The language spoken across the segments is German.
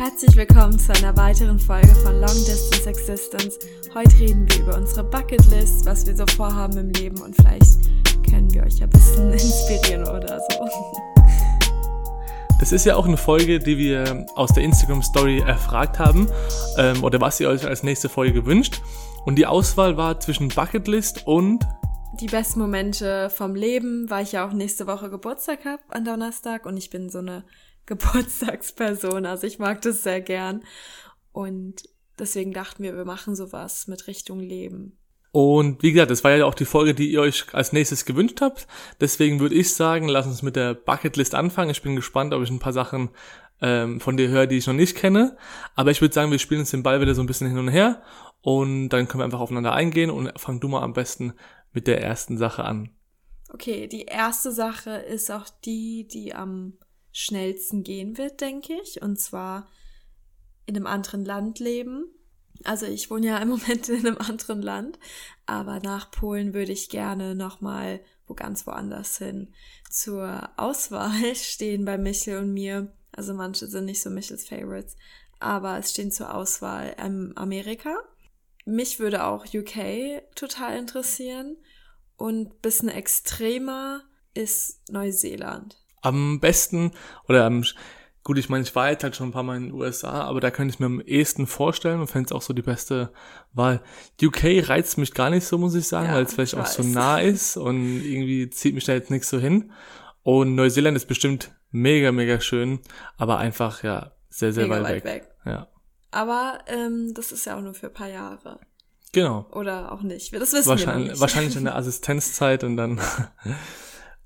Herzlich willkommen zu einer weiteren Folge von Long Distance Existence. Heute reden wir über unsere Bucketlist, was wir so vorhaben im Leben und vielleicht können wir euch ein bisschen inspirieren oder so. Das ist ja auch eine Folge, die wir aus der Instagram Story erfragt haben ähm, oder was ihr euch als nächste Folge wünscht. Und die Auswahl war zwischen Bucketlist und die besten Momente vom Leben, weil ich ja auch nächste Woche Geburtstag habe an Donnerstag und ich bin so eine Geburtstagsperson, also ich mag das sehr gern und deswegen dachten wir, wir machen sowas mit Richtung Leben. Und wie gesagt, das war ja auch die Folge, die ihr euch als nächstes gewünscht habt. Deswegen würde ich sagen, lass uns mit der Bucketlist anfangen. Ich bin gespannt, ob ich ein paar Sachen ähm, von dir höre, die ich noch nicht kenne. Aber ich würde sagen, wir spielen uns den Ball wieder so ein bisschen hin und her und dann können wir einfach aufeinander eingehen und fang du mal am besten mit der ersten Sache an. Okay, die erste Sache ist auch die, die am schnellsten gehen wird, denke ich. Und zwar in einem anderen Land leben. Also ich wohne ja im Moment in einem anderen Land, aber nach Polen würde ich gerne nochmal wo ganz woanders hin. Zur Auswahl stehen bei Michel und mir, also manche sind nicht so Michels Favorites, aber es stehen zur Auswahl ähm, Amerika. Mich würde auch UK total interessieren und bisschen extremer ist Neuseeland. Am besten oder am Gut, ich meine, ich war jetzt halt schon ein paar Mal in den USA, aber da könnte ich mir am ehesten vorstellen und fände es auch so die beste Wahl. UK reizt mich gar nicht so, muss ich sagen, ja, weil es vielleicht auch so nah ist und irgendwie zieht mich da jetzt nichts so hin. Und Neuseeland ist bestimmt mega, mega schön, aber einfach, ja, sehr, sehr weit, weit, weg. weg. Ja. Aber ähm, das ist ja auch nur für ein paar Jahre. Genau. Oder auch nicht. Das wissen wahrscheinlich, wir noch nicht. Wahrscheinlich in der Assistenzzeit und dann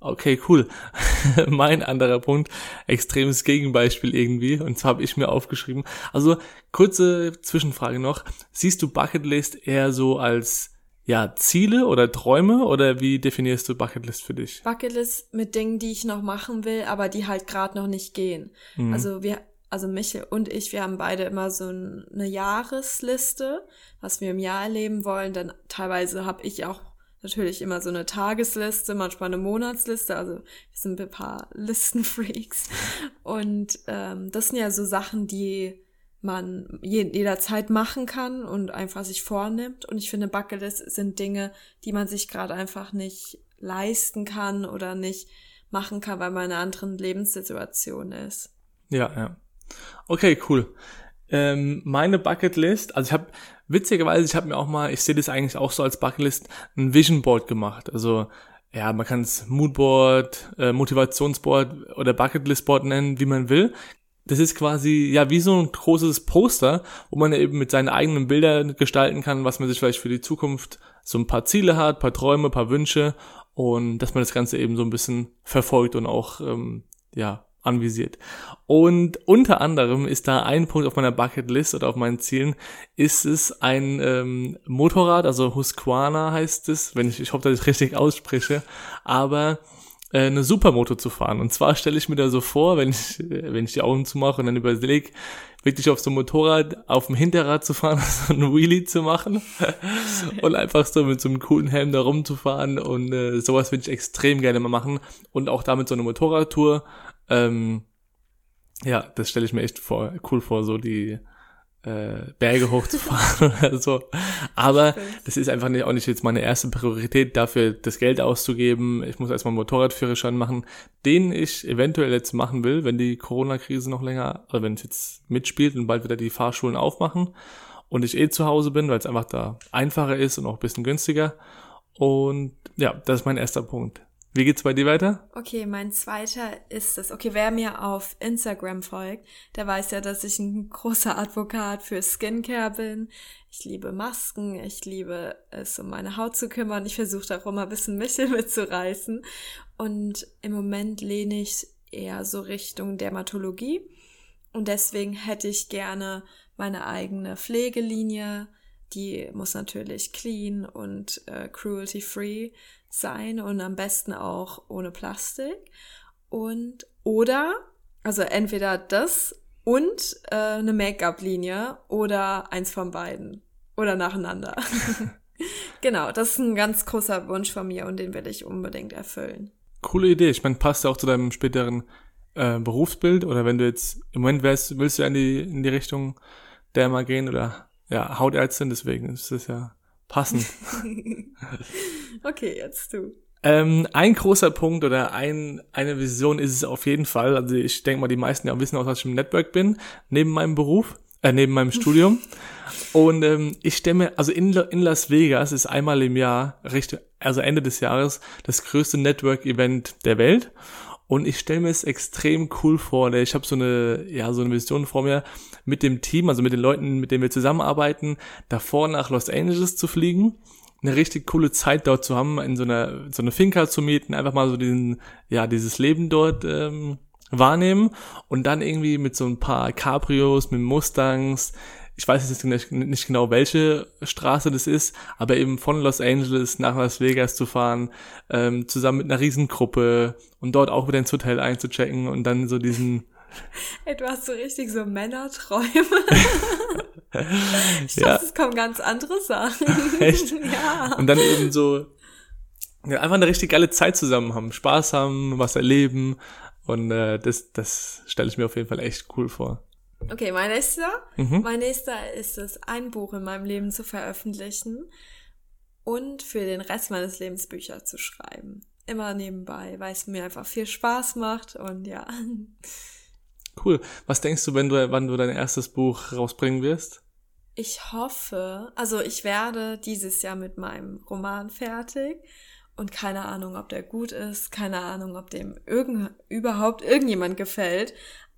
Okay, cool. mein anderer Punkt, extremes Gegenbeispiel irgendwie. Und zwar habe ich mir aufgeschrieben. Also kurze Zwischenfrage noch. Siehst du Bucketlist eher so als ja, Ziele oder Träume oder wie definierst du Bucketlist für dich? Bucketlist mit Dingen, die ich noch machen will, aber die halt gerade noch nicht gehen. Mhm. Also wir, also Michel und ich, wir haben beide immer so eine Jahresliste, was wir im Jahr erleben wollen. Dann teilweise habe ich auch natürlich immer so eine Tagesliste, manchmal eine Monatsliste. Also wir sind ein paar Listenfreaks. Und ähm, das sind ja so Sachen, die man jederzeit machen kann und einfach sich vornimmt. Und ich finde, Bucketlist sind Dinge, die man sich gerade einfach nicht leisten kann oder nicht machen kann, weil man in einer anderen Lebenssituation ist. Ja, ja. Okay, cool. Ähm, meine Bucketlist, also ich habe witzigerweise, ich habe mir auch mal, ich sehe das eigentlich auch so als Bucketlist, ein Vision Board gemacht. Also ja, man kann es Moodboard, äh, Motivationsboard oder Bucketlist-Board nennen, wie man will. Das ist quasi ja wie so ein großes Poster, wo man eben mit seinen eigenen Bildern gestalten kann, was man sich vielleicht für die Zukunft so ein paar Ziele hat, paar Träume, paar Wünsche und dass man das Ganze eben so ein bisschen verfolgt und auch ähm, ja anvisiert. Und unter anderem ist da ein Punkt auf meiner Bucketlist oder auf meinen Zielen, ist es ein ähm, Motorrad, also Husqvarna heißt es, wenn ich, ich hoffe, dass ich richtig ausspreche, aber äh, eine Supermoto zu fahren. Und zwar stelle ich mir da so vor, wenn ich, wenn ich die Augen zumache und dann überlege, wirklich auf so einem Motorrad auf dem Hinterrad zu fahren, so ein Wheelie zu machen und einfach so mit so einem coolen Helm da rumzufahren. Und äh, sowas würde ich extrem gerne mal machen. Und auch damit so eine Motorradtour ähm, ja, das stelle ich mir echt vor, cool vor, so die äh, Berge hochzufahren oder so. Aber das ist einfach nicht, auch nicht jetzt meine erste Priorität, dafür das Geld auszugeben. Ich muss erstmal einen Motorradführerschein machen, den ich eventuell jetzt machen will, wenn die Corona-Krise noch länger, oder wenn es jetzt mitspielt und bald wieder die Fahrschulen aufmachen und ich eh zu Hause bin, weil es einfach da einfacher ist und auch ein bisschen günstiger. Und ja, das ist mein erster Punkt. Wie geht's bei dir weiter? Okay, mein zweiter ist es. Okay, wer mir auf Instagram folgt, der weiß ja, dass ich ein großer Advokat für Skincare bin. Ich liebe Masken, ich liebe es, um meine Haut zu kümmern. Ich versuche auch immer ein bisschen Michel mitzureißen. Und im Moment lehne ich eher so Richtung Dermatologie. Und deswegen hätte ich gerne meine eigene Pflegelinie. Die muss natürlich clean und äh, cruelty-free sein und am besten auch ohne Plastik. Und oder, also entweder das und äh, eine Make-up-Linie oder eins von beiden. Oder nacheinander. genau, das ist ein ganz großer Wunsch von mir und den will ich unbedingt erfüllen. Coole Idee. Ich meine, passt ja auch zu deinem späteren äh, Berufsbild oder wenn du jetzt im Moment wärst, willst du in die, in die Richtung Derma gehen oder ja, Hautärztin, deswegen ist das ja passend. okay, jetzt du. Ähm, ein großer Punkt oder ein, eine Vision ist es auf jeden Fall. Also ich denke mal, die meisten ja wissen auch, dass ich im Network bin, neben meinem Beruf, äh, neben meinem Studium. Und ähm, ich stemme, also in, in Las Vegas ist einmal im Jahr, also Ende des Jahres, das größte Network-Event der Welt. Und ich stelle mir es extrem cool vor. Ich habe so eine, ja, so eine Vision vor mir, mit dem Team, also mit den Leuten, mit denen wir zusammenarbeiten, davor nach Los Angeles zu fliegen, eine richtig coole Zeit dort zu haben, in so einer, so eine Finca zu mieten, einfach mal so diesen, ja, dieses Leben dort ähm, wahrnehmen und dann irgendwie mit so ein paar Cabrios, mit Mustangs, ich weiß jetzt nicht, nicht genau, welche Straße das ist, aber eben von Los Angeles nach Las Vegas zu fahren, ähm, zusammen mit einer Riesengruppe und dort auch wieder ins Hotel einzuchecken und dann so diesen Ey, du hast so richtig so Männerträume. ich ja. dachte, es kommen ganz andere Sachen. Echt? ja. Und dann eben so ja, einfach eine richtig geile Zeit zusammen haben, Spaß haben, was erleben. Und äh, das, das stelle ich mir auf jeden Fall echt cool vor. Okay, mein nächster. Mhm. Mein nächster ist es, ein Buch in meinem Leben zu veröffentlichen und für den Rest meines Lebens Bücher zu schreiben. Immer nebenbei, weil es mir einfach viel Spaß macht und ja. Cool. Was denkst du, wenn du, wann du dein erstes Buch rausbringen wirst? Ich hoffe, also ich werde dieses Jahr mit meinem Roman fertig und keine Ahnung, ob der gut ist, keine Ahnung, ob dem irgend, überhaupt irgendjemand gefällt,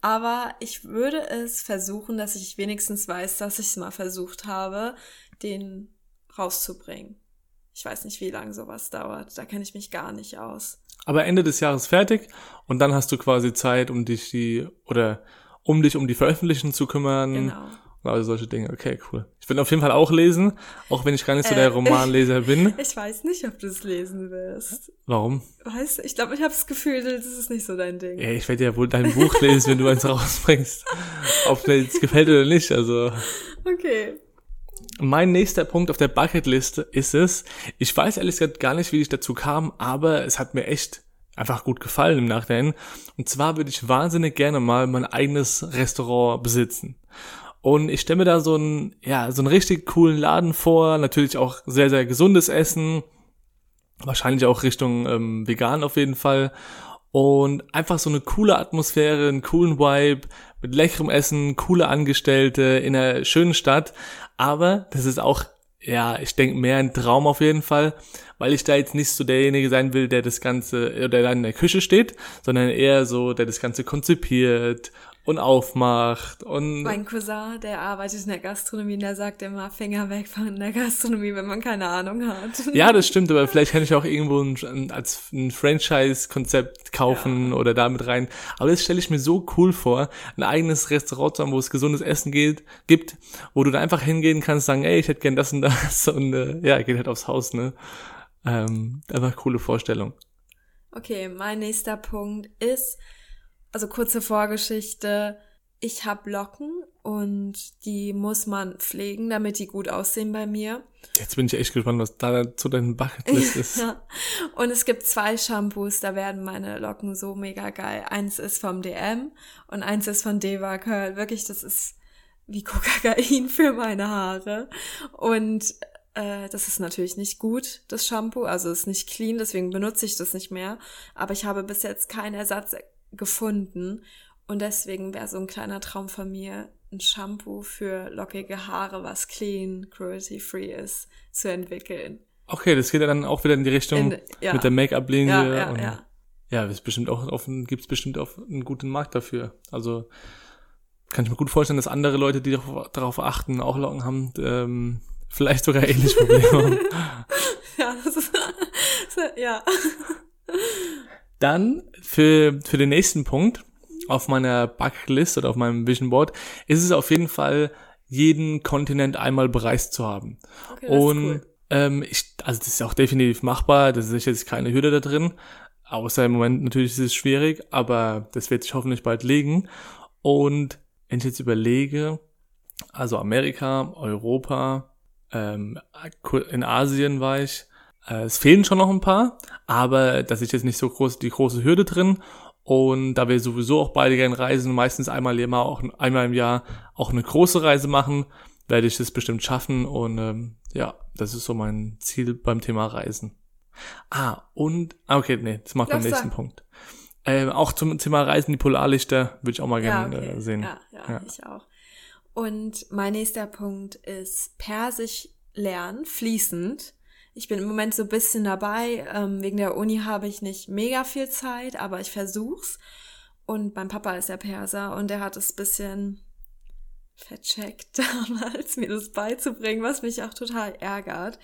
aber ich würde es versuchen, dass ich wenigstens weiß, dass ich es mal versucht habe, den rauszubringen. Ich weiß nicht, wie lange sowas dauert. Da kenne ich mich gar nicht aus. Aber Ende des Jahres fertig und dann hast du quasi Zeit, um dich die oder um dich um die Veröffentlichen zu kümmern. Genau. Also solche Dinge. Okay, cool. Ich will auf jeden Fall auch lesen, auch wenn ich gar nicht so der äh, Romanleser bin. Ich weiß nicht, ob du es lesen wirst. Warum? Weißt du, ich glaube, ich habe das Gefühl, das ist nicht so dein Ding. Ja, ich werde ja wohl dein Buch lesen, wenn du eins rausbringst. Ob mir jetzt gefällt oder nicht, also. Okay. Mein nächster Punkt auf der Bucketliste ist es, ich weiß ehrlich gesagt gar nicht, wie ich dazu kam, aber es hat mir echt einfach gut gefallen im Nachhinein. Und zwar würde ich wahnsinnig gerne mal mein eigenes Restaurant besitzen. Und ich stelle mir da so einen, ja, so einen richtig coolen Laden vor, natürlich auch sehr, sehr gesundes Essen, wahrscheinlich auch Richtung ähm, vegan auf jeden Fall. Und einfach so eine coole Atmosphäre, einen coolen Vibe, mit leckerem Essen, coole Angestellte in einer schönen Stadt. Aber das ist auch, ja, ich denke mehr ein Traum auf jeden Fall, weil ich da jetzt nicht so derjenige sein will, der das Ganze, oder der in der Küche steht, sondern eher so, der das Ganze konzipiert und aufmacht und. Mein Cousin, der arbeitet in der Gastronomie, der sagt immer Finger weg von der Gastronomie, wenn man keine Ahnung hat. Ja, das stimmt, aber vielleicht kann ich auch irgendwo ein, als ein Franchise-Konzept kaufen ja. oder damit rein. Aber das stelle ich mir so cool vor, ein eigenes Restaurant zu haben, wo es gesundes Essen geht, gibt, wo du da einfach hingehen kannst, sagen, ey, ich hätte gern das und das und äh, ja, geht halt aufs Haus, ne? Ähm, einfach coole Vorstellung. Okay, mein nächster Punkt ist, also kurze Vorgeschichte. Ich habe Locken und die muss man pflegen, damit die gut aussehen bei mir. Jetzt bin ich echt gespannt, was da zu deinem Bucketlist ist. ja. Und es gibt zwei Shampoos, da werden meine Locken so mega geil. Eins ist vom DM und eins ist von Deva Curl. Wirklich, das ist wie Kokain für meine Haare. Und äh, das ist natürlich nicht gut, das Shampoo. Also ist nicht clean, deswegen benutze ich das nicht mehr. Aber ich habe bis jetzt keinen Ersatz gefunden. Und deswegen wäre so ein kleiner Traum von mir, ein Shampoo für lockige Haare, was clean, cruelty-free ist, zu entwickeln. Okay, das geht ja dann auch wieder in die Richtung in, ja. mit der Make-up-Linie. Ja, ja, ja. Ja, ist bestimmt auch auf, gibt's bestimmt auch einen guten Markt dafür. Also kann ich mir gut vorstellen, dass andere Leute, die darauf, darauf achten, auch Locken haben, ähm, vielleicht sogar ähnliche Probleme haben. ja, das ist, ja. Dann für, für den nächsten Punkt auf meiner Bucketlist oder auf meinem Vision Board ist es auf jeden Fall, jeden Kontinent einmal bereist zu haben. Okay, Und cool. ähm, ich, also das ist auch definitiv machbar, das ist jetzt keine Hürde da drin. Außer im Moment natürlich ist es schwierig, aber das wird sich hoffentlich bald legen. Und wenn ich jetzt überlege, also Amerika, Europa, ähm, in Asien war ich, es fehlen schon noch ein paar, aber das ist jetzt nicht so groß die große Hürde drin. Und da wir sowieso auch beide gerne reisen, meistens einmal im Jahr auch, einmal im Jahr auch eine große Reise machen, werde ich das bestimmt schaffen. Und ähm, ja, das ist so mein Ziel beim Thema Reisen. Ah, und, ah, okay, nee, das macht den nächsten. Punkt. Ähm, auch zum Thema Reisen, die Polarlichter, würde ich auch mal gerne ja, okay. äh, sehen. Ja, ja, ja, ich auch. Und mein nächster Punkt ist Persisch lernen, fließend. Ich bin im Moment so ein bisschen dabei. Ähm, wegen der Uni habe ich nicht mega viel Zeit, aber ich versuch's. Und mein Papa ist ja Perser und der hat es bisschen vercheckt damals, mir das beizubringen, was mich auch total ärgert.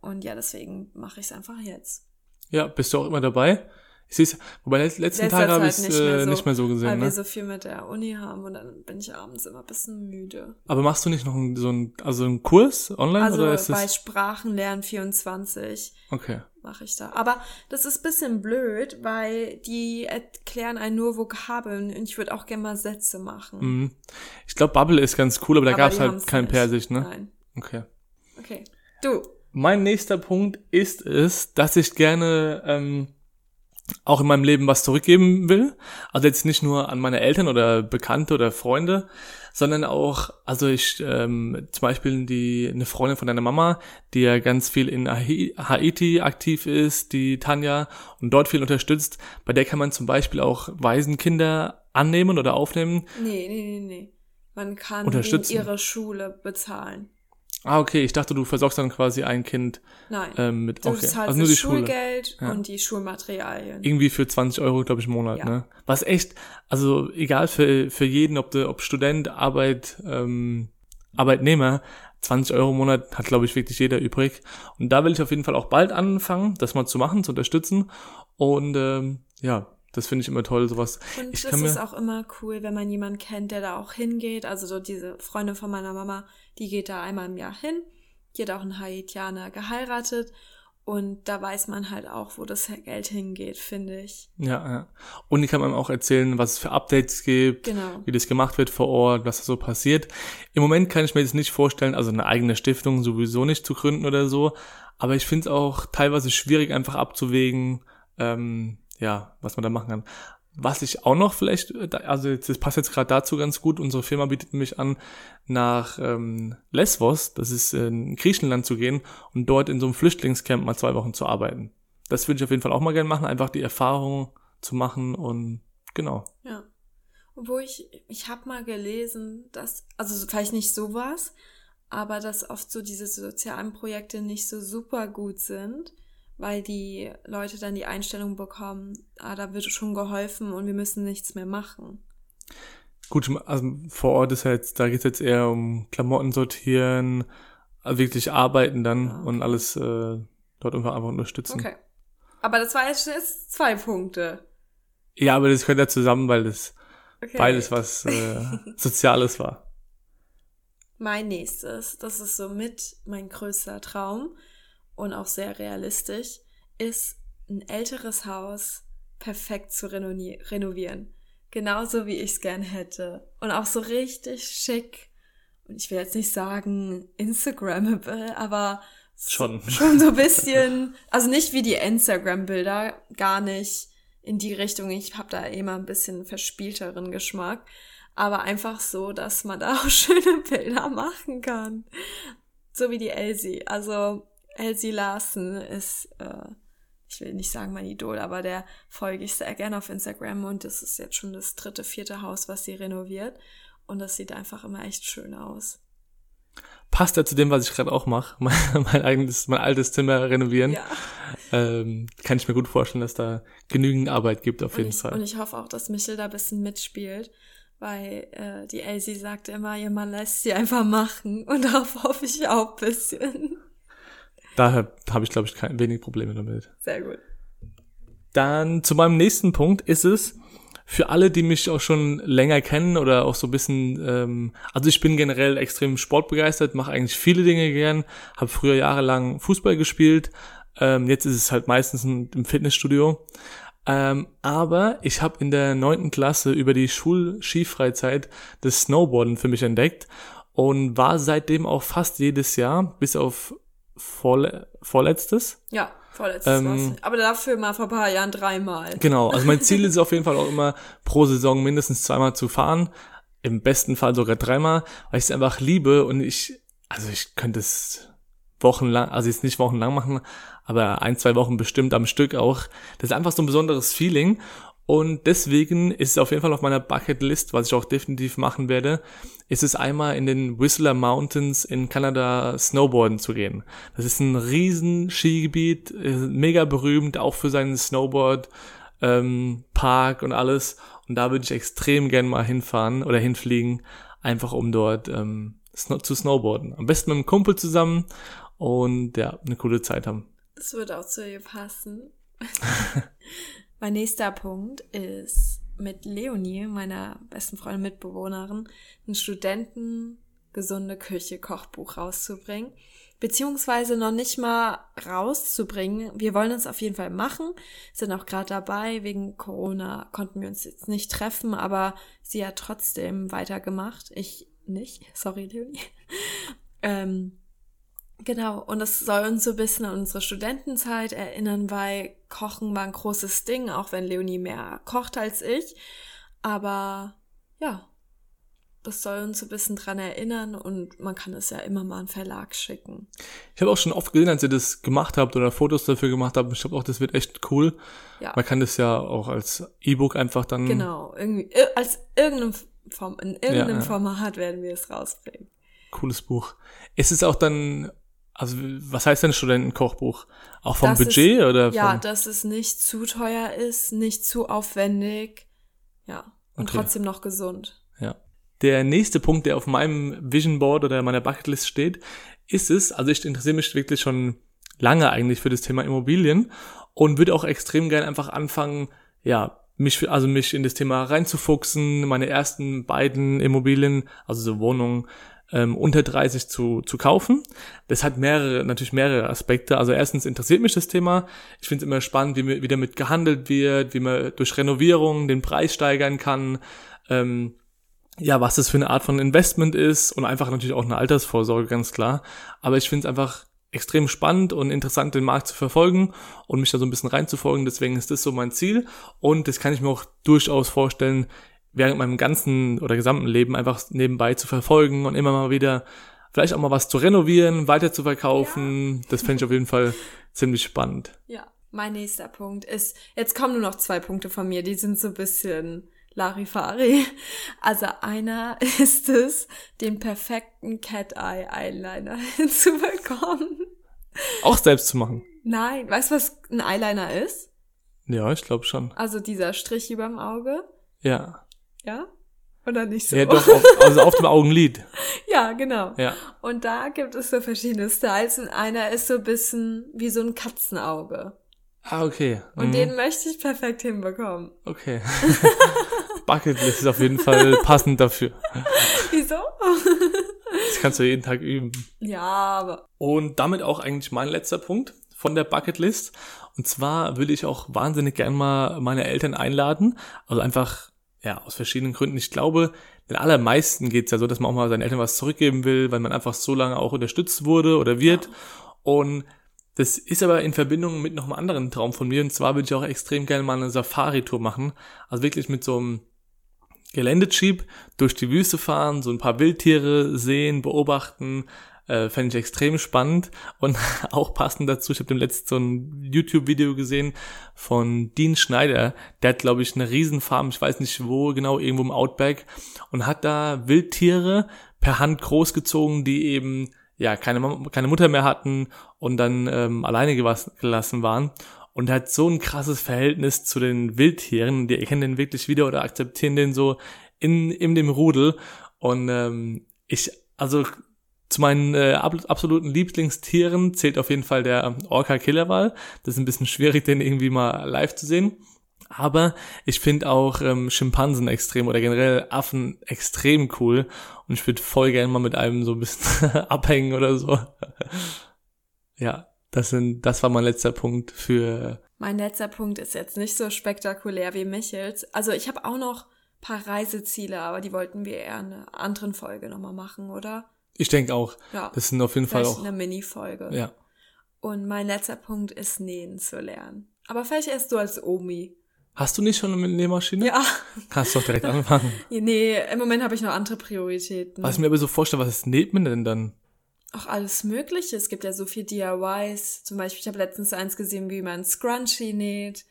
Und ja, deswegen mache ich es einfach jetzt. Ja, bist du auch immer dabei? Ich sehe wobei letzten Letzter Tage habe ich es nicht, äh, so, nicht mehr so gesehen. Weil ne? wir so viel mit der Uni haben und dann bin ich abends immer ein bisschen müde. Aber machst du nicht noch einen, so einen, also einen Kurs online? Also oder ist bei das... Sprachenlernen 24 okay. mache ich da. Aber das ist bisschen blöd, weil die erklären einen nur Vokabeln und ich würde auch gerne mal Sätze machen. Mhm. Ich glaube, Bubble ist ganz cool, aber da gab es halt kein nicht. Persisch, ne? Nein. Okay. Okay. Du. Mein nächster Punkt ist es, dass ich gerne ähm, auch in meinem Leben was zurückgeben will. Also jetzt nicht nur an meine Eltern oder Bekannte oder Freunde, sondern auch, also ich ähm, zum Beispiel die eine Freundin von deiner Mama, die ja ganz viel in Haiti aktiv ist, die Tanja und dort viel unterstützt. Bei der kann man zum Beispiel auch Waisenkinder annehmen oder aufnehmen. Nee, nee, nee, nee. Man kann ihre Schule bezahlen. Ah, okay, ich dachte, du versorgst dann quasi ein Kind Nein. Ähm, mit, du okay. zahlst also nur die Schulgeld Schule. und die Schulmaterialien. Irgendwie für 20 Euro, glaube ich, im Monat, ja. ne? Was echt, also egal für, für jeden, ob, du, ob Student, Arbeit, ähm, Arbeitnehmer, 20 Euro im Monat hat, glaube ich, wirklich jeder übrig. Und da will ich auf jeden Fall auch bald anfangen, das mal zu machen, zu unterstützen. Und ähm, ja, das finde ich immer toll, sowas. Und ich das ist auch immer cool, wenn man jemanden kennt, der da auch hingeht. Also so diese Freundin von meiner Mama, die geht da einmal im Jahr hin. Die hat auch einen Haitianer geheiratet. Und da weiß man halt auch, wo das Geld hingeht, finde ich. Ja, ja. Und ich kann man auch erzählen, was es für Updates gibt, genau. wie das gemacht wird vor Ort, was da so passiert. Im Moment kann ich mir das nicht vorstellen, also eine eigene Stiftung sowieso nicht zu gründen oder so. Aber ich finde es auch teilweise schwierig, einfach abzuwägen, ähm, ja, was man da machen kann. Was ich auch noch vielleicht, also das passt jetzt gerade dazu ganz gut, unsere Firma bietet mich an, nach ähm, Lesvos, das ist in Griechenland zu gehen und dort in so einem Flüchtlingscamp mal zwei Wochen zu arbeiten. Das würde ich auf jeden Fall auch mal gerne machen, einfach die Erfahrung zu machen und genau. Ja. Obwohl ich, ich habe mal gelesen, dass, also vielleicht nicht sowas, aber dass oft so diese sozialen Projekte nicht so super gut sind weil die Leute dann die Einstellung bekommen, ah, da wird schon geholfen und wir müssen nichts mehr machen. Gut, also vor Ort ist halt, da geht es jetzt eher um Klamotten sortieren, also wirklich arbeiten dann ja, und alles äh, dort einfach unterstützen. Okay. Aber das war jetzt, jetzt zwei Punkte. Ja, aber das gehört ja zusammen, weil das okay. beides was äh, Soziales war. Mein nächstes, das ist somit mein größter Traum und auch sehr realistisch, ist ein älteres Haus perfekt zu renovieren. Genauso wie ich es gern hätte. Und auch so richtig schick. Und ich will jetzt nicht sagen Instagrammable, aber schon, schon so ein bisschen, also nicht wie die Instagram-Bilder, gar nicht in die Richtung. Ich habe da immer ein bisschen verspielteren Geschmack. Aber einfach so, dass man da auch schöne Bilder machen kann. So wie die Elsie. Also Elsie Larsen ist, äh, ich will nicht sagen mein Idol, aber der folge ich sehr gerne auf Instagram und das ist jetzt schon das dritte, vierte Haus, was sie renoviert. Und das sieht einfach immer echt schön aus. Passt ja zu dem, was ich gerade auch mache, mein, mein eigenes, mein altes Zimmer renovieren. Ja. Ähm, kann ich mir gut vorstellen, dass da genügend Arbeit gibt auf und jeden ich, Fall. Und ich hoffe auch, dass Michel da ein bisschen mitspielt, weil äh, die Elsie sagte immer, ihr Mann lässt sie einfach machen und darauf hoffe ich auch ein bisschen. Daher habe ich, glaube ich, kein, wenig Probleme damit. Sehr gut. Dann zu meinem nächsten Punkt ist es, für alle, die mich auch schon länger kennen oder auch so ein bisschen, ähm, also ich bin generell extrem sportbegeistert, mache eigentlich viele Dinge gern, habe früher jahrelang Fußball gespielt, ähm, jetzt ist es halt meistens im Fitnessstudio. Ähm, aber ich habe in der neunten Klasse über die Schulskifreizeit das Snowboarden für mich entdeckt und war seitdem auch fast jedes Jahr, bis auf vorle vorletztes. Ja, vorletztes Ähm. Aber dafür mal vor ein paar Jahren dreimal. Genau, also mein Ziel ist auf jeden Fall auch immer pro Saison mindestens zweimal zu fahren. Im besten Fall sogar dreimal, weil ich es einfach liebe und ich, also ich könnte es wochenlang, also jetzt nicht wochenlang machen, aber ein, zwei Wochen bestimmt am Stück auch. Das ist einfach so ein besonderes Feeling und deswegen ist es auf jeden Fall auf meiner Bucketlist, was ich auch definitiv machen werde, ist es einmal in den Whistler Mountains in Kanada Snowboarden zu gehen. Das ist ein riesen Skigebiet, äh, mega berühmt, auch für seinen Snowboard ähm, Park und alles. Und da würde ich extrem gern mal hinfahren oder hinfliegen, einfach um dort ähm, zu snowboarden. Am besten mit einem Kumpel zusammen und ja, eine coole Zeit haben. Das wird auch zu ihr passen. mein nächster Punkt ist mit Leonie, meiner besten Freundin, Mitbewohnerin, ein Studenten gesunde Küche Kochbuch rauszubringen. Beziehungsweise noch nicht mal rauszubringen. Wir wollen es auf jeden Fall machen, sind auch gerade dabei. Wegen Corona konnten wir uns jetzt nicht treffen, aber sie hat trotzdem weitergemacht. Ich nicht. Sorry, Leonie. ähm, Genau, und das soll uns so ein bisschen an unsere Studentenzeit erinnern, weil Kochen war ein großes Ding, auch wenn Leonie mehr kocht als ich. Aber ja, das soll uns so ein bisschen dran erinnern und man kann es ja immer mal an Verlag schicken. Ich habe auch schon oft gesehen, als ihr das gemacht habt oder Fotos dafür gemacht habt. Ich glaube auch, das wird echt cool. Ja. Man kann das ja auch als E-Book einfach dann. Genau, irgendwie, ir- als irgendeinem Form, in irgendeinem ja. Format werden wir es rausbringen. Cooles Buch. Ist es auch dann, also was heißt denn Studentenkochbuch? Auch vom Das Budget ist, oder Ja, dass es nicht zu teuer ist, nicht zu aufwendig. Ja, und Okay. trotzdem noch gesund. ja. Der nächste Punkt, der auf meinem Vision Board oder meiner Bucketlist steht, ist es, also ich interessiere mich wirklich schon lange eigentlich für das Thema Immobilien und würde auch extrem gerne einfach anfangen, ja, mich, für- also mich in das Thema reinzufuchsen, meine ersten beiden Immobilien, also so Wohnungen, ähm, unter 30 zu, zu kaufen. Das hat mehrere, natürlich mehrere Aspekte. Also erstens interessiert mich das Thema. Ich finde es immer spannend, wie, wie damit gehandelt wird, wie man durch Renovierung den Preis steigern kann. Ähm, ja, was das für eine Art von Investment ist und einfach natürlich auch eine Altersvorsorge, ganz klar. Aber ich finde es einfach extrem spannend und interessant, den Markt zu verfolgen und mich da so ein bisschen reinzufolgen. Deswegen ist das so mein Ziel. Und das kann ich mir auch durchaus vorstellen, während meinem ganzen oder gesamten Leben einfach nebenbei zu verfolgen und immer mal wieder vielleicht auch mal was zu renovieren, weiter zu verkaufen. Das fände ich auf jeden Fall ziemlich spannend. Ja, mein nächster Punkt ist, jetzt kommen nur noch zwei Punkte von mir, die sind so ein bisschen Larifari. Also einer ist es, den perfekten Cat-Eye Eyeliner hinzubekommen. Auch selbst zu machen. Nein, weißt du, was ein Eyeliner ist? Ja, ich glaube schon. Also dieser Strich überm Auge, Ja. Ja? Oder nicht so? Ja, doch, auf, also auf dem Augenlid. Ja, genau. Ja. Und da gibt es so verschiedene Styles und einer ist so ein bisschen wie so ein Katzenauge. Ah, okay. Und Mhm. den möchte ich perfekt hinbekommen. Okay. Bucketlist ist auf jeden Fall passend dafür. Wieso? Das kannst du jeden Tag üben. Ja, aber Und damit auch eigentlich mein letzter Punkt von der Bucketlist. Und zwar würde ich auch wahnsinnig gern mal meine Eltern einladen. Also einfach, ja, aus verschiedenen Gründen. Ich glaube, den allermeisten geht's ja so, dass man auch mal seinen Eltern was zurückgeben will, weil man einfach so lange auch unterstützt wurde oder wird. Und das ist aber in Verbindung mit noch einem anderen Traum von mir. Und zwar würde ich auch extrem gerne mal eine Safari-Tour machen. Also wirklich mit so einem Geländejeep durch die Wüste fahren, so ein paar Wildtiere sehen, beobachten, äh, fände ich extrem spannend. Und auch passend dazu, ich habe dem letzten so ein YouTube-Video gesehen von Dean Schneider, der hat, glaube ich, eine Riesenfarm, ich weiß nicht wo, genau, irgendwo im Outback und hat da Wildtiere per Hand großgezogen, die eben ja keine, keine Mutter mehr hatten und dann ähm, alleine gelassen waren. Und hat so ein krasses Verhältnis zu den Wildtieren, die erkennen den wirklich wieder oder akzeptieren den so in, in dem Rudel. Und ähm, ich, also zu meinen äh, ab, absoluten Lieblingstieren zählt auf jeden Fall der Orca-Killerwal. Das ist ein bisschen schwierig, den irgendwie mal live zu sehen. Aber ich finde auch ähm, Schimpansen extrem oder generell Affen extrem cool. Und ich würde voll gerne mal mit einem so ein bisschen abhängen oder so. ja, das sind, das war mein letzter Punkt für mein letzter Punkt ist jetzt nicht so spektakulär wie Michels. Also ich habe auch noch paar Reiseziele, aber die wollten wir eher in einer anderen Folge nochmal machen, oder? Ich denke auch. Ja. Das sind auf jeden Fall auch. eine Mini-Folge. Ja. Und mein letzter Punkt ist Nähen zu lernen. Aber vielleicht erst du als Omi. Hast du nicht schon eine Nähmaschine? Ja. Kannst doch direkt anfangen. Nee, im Moment habe ich noch andere Prioritäten. Was ich mir aber so vorstelle, was näht man denn dann? Auch alles Mögliche. Es gibt ja so viel DIYs. Zum Beispiel, ich habe letztens eins gesehen, wie man Scrunchie näht.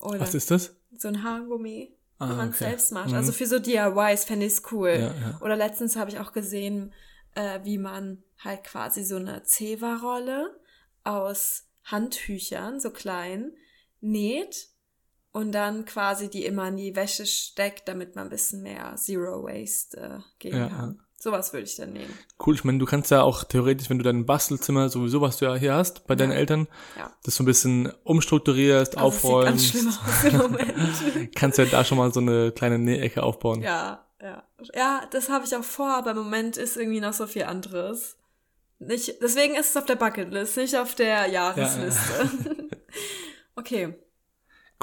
Oder Was ist das? so ein Haargummi, Ah, wenn man es okay. selbst macht. Mhm. Also für so DIYs fände ich es cool. Ja, ja. Oder letztens habe ich auch gesehen, äh, wie man halt quasi so eine Zewa-Rolle aus Handtüchern, so klein, näht und dann quasi die immer in die Wäsche steckt, damit man ein bisschen mehr Zero Waste äh, geben Ja, kann. Sowas würde ich dann nehmen. Cool, ich meine, du kannst ja auch theoretisch, wenn du dein Bastelzimmer sowieso, was du ja hier hast, bei deinen Ja. Eltern, Ja. das so ein bisschen umstrukturierst, Also es sieht ganz aufräumst, schlimm aus im Moment. kannst du ja da schon mal so eine kleine Nähecke aufbauen. Ja, ja. Ja, das habe ich auch vor, aber im Moment ist irgendwie noch so viel anderes. Nicht, deswegen ist es auf der Bucketlist, nicht auf der Jahresliste. okay.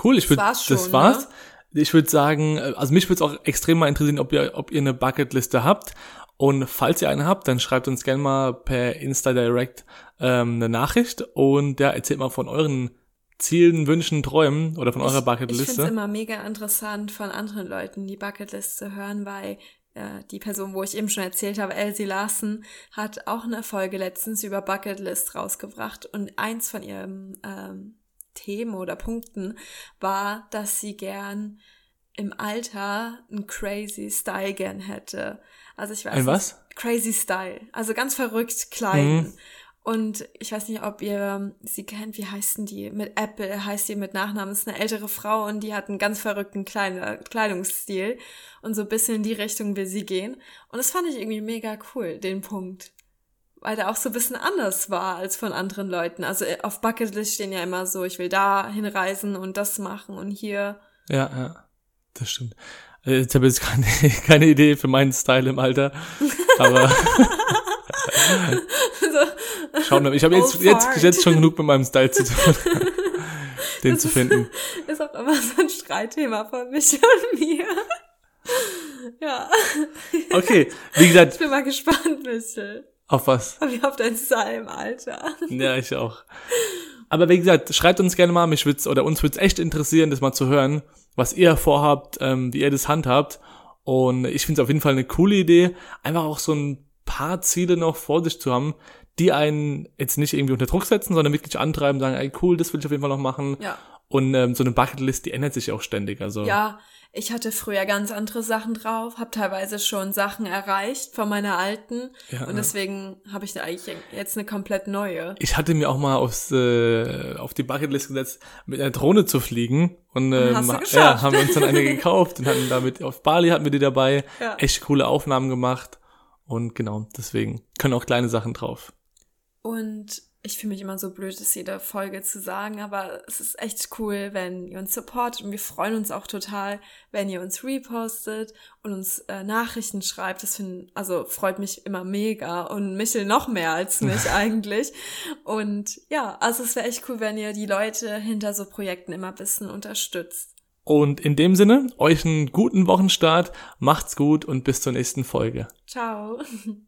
Cool, ich würde, war's das schon, war's. ne? Ich würde sagen, äh, also mich würde es auch extrem mal interessieren, ob ihr, ob ihr eine Bucketliste habt. Und falls ihr eine habt, dann schreibt uns gerne mal per Insta Direct ähm, eine Nachricht und ja, erzählt mal von euren Zielen, Wünschen, Träumen oder von eurer Ich finde es Bucketliste. immer mega interessant, von anderen Leuten die Bucketlist zu hören, weil äh, die Person, wo ich eben schon erzählt habe, Elsie Larsen, hat auch eine Folge letztens über Bucketlist rausgebracht und eins von ihren ähm, Themen oder Punkten war, dass sie gern im Alter einen crazy Style gern hätte. Also ich weiß Ein was? Crazy Style. Also ganz verrückt kleiden. Mhm. Und ich weiß nicht, ob ihr sie kennt, wie heißt denn die? Mit Apple heißt die mit Nachnamen, ist eine ältere Frau und die hat einen ganz verrückten Kleid- Kleidungsstil und so ein bisschen in die Richtung will sie gehen. Und das fand ich irgendwie mega cool, den Punkt. Weil der auch so ein bisschen anders war als von anderen Leuten. Also äh, auf Bucketlist stehen ja immer so, ich will da hinreisen und das machen und hier. Ja, ja, das stimmt. Äh, Jetzt habe ich jetzt keine, keine Idee für meinen Style im Alter, aber so, schauen. Ich habe jetzt, Oh, jetzt, fart. jetzt schon genug mit meinem Style zu tun, den zu finden. ist auch immer so ein Streitthema von mich und mir. Ja, Okay, wie gesagt, ich bin mal gespannt, Michel. auf was? Wie auf dein im Alter. Ja, ich auch. Aber wie gesagt, schreibt uns gerne mal, mich wird's, oder uns wird's echt interessieren, das mal zu hören, was ihr vorhabt, ähm, wie ihr das handhabt. Und ich finde es auf jeden Fall eine coole Idee, einfach auch so ein paar Ziele noch vor sich zu haben, die einen jetzt nicht irgendwie unter Druck setzen, sondern wirklich antreiben, sagen, ey cool, das will ich auf jeden Fall noch machen. Ja. Und ähm, so eine Bucketlist, die ändert sich auch ständig. Also Ja, ich hatte früher ganz andere Sachen drauf, habe teilweise schon Sachen erreicht von meiner alten Ja, und deswegen habe ich da eigentlich jetzt eine komplett neue. ich hatte mir auch mal aufs, äh, auf die Bucketlist gesetzt, mit einer Drohne zu fliegen. Und ähm, ja, haben wir uns dann eine gekauft und hatten damit auf Bali hatten wir die dabei. Ja. Echt coole Aufnahmen gemacht. Und genau, deswegen können auch kleine Sachen drauf. Und ich fühle mich immer so blöd, das jede Folge zu sagen, aber es ist echt cool, wenn ihr uns supportet und wir freuen uns auch total, wenn ihr uns repostet und uns äh, Nachrichten schreibt. Das find, also freut mich immer mega und Michel noch mehr als mich eigentlich. Und ja, also es wäre echt cool, wenn ihr die Leute hinter so Projekten immer ein bisschen unterstützt. Und in dem Sinne, euch einen guten Wochenstart, macht's gut und bis zur nächsten Folge. Ciao.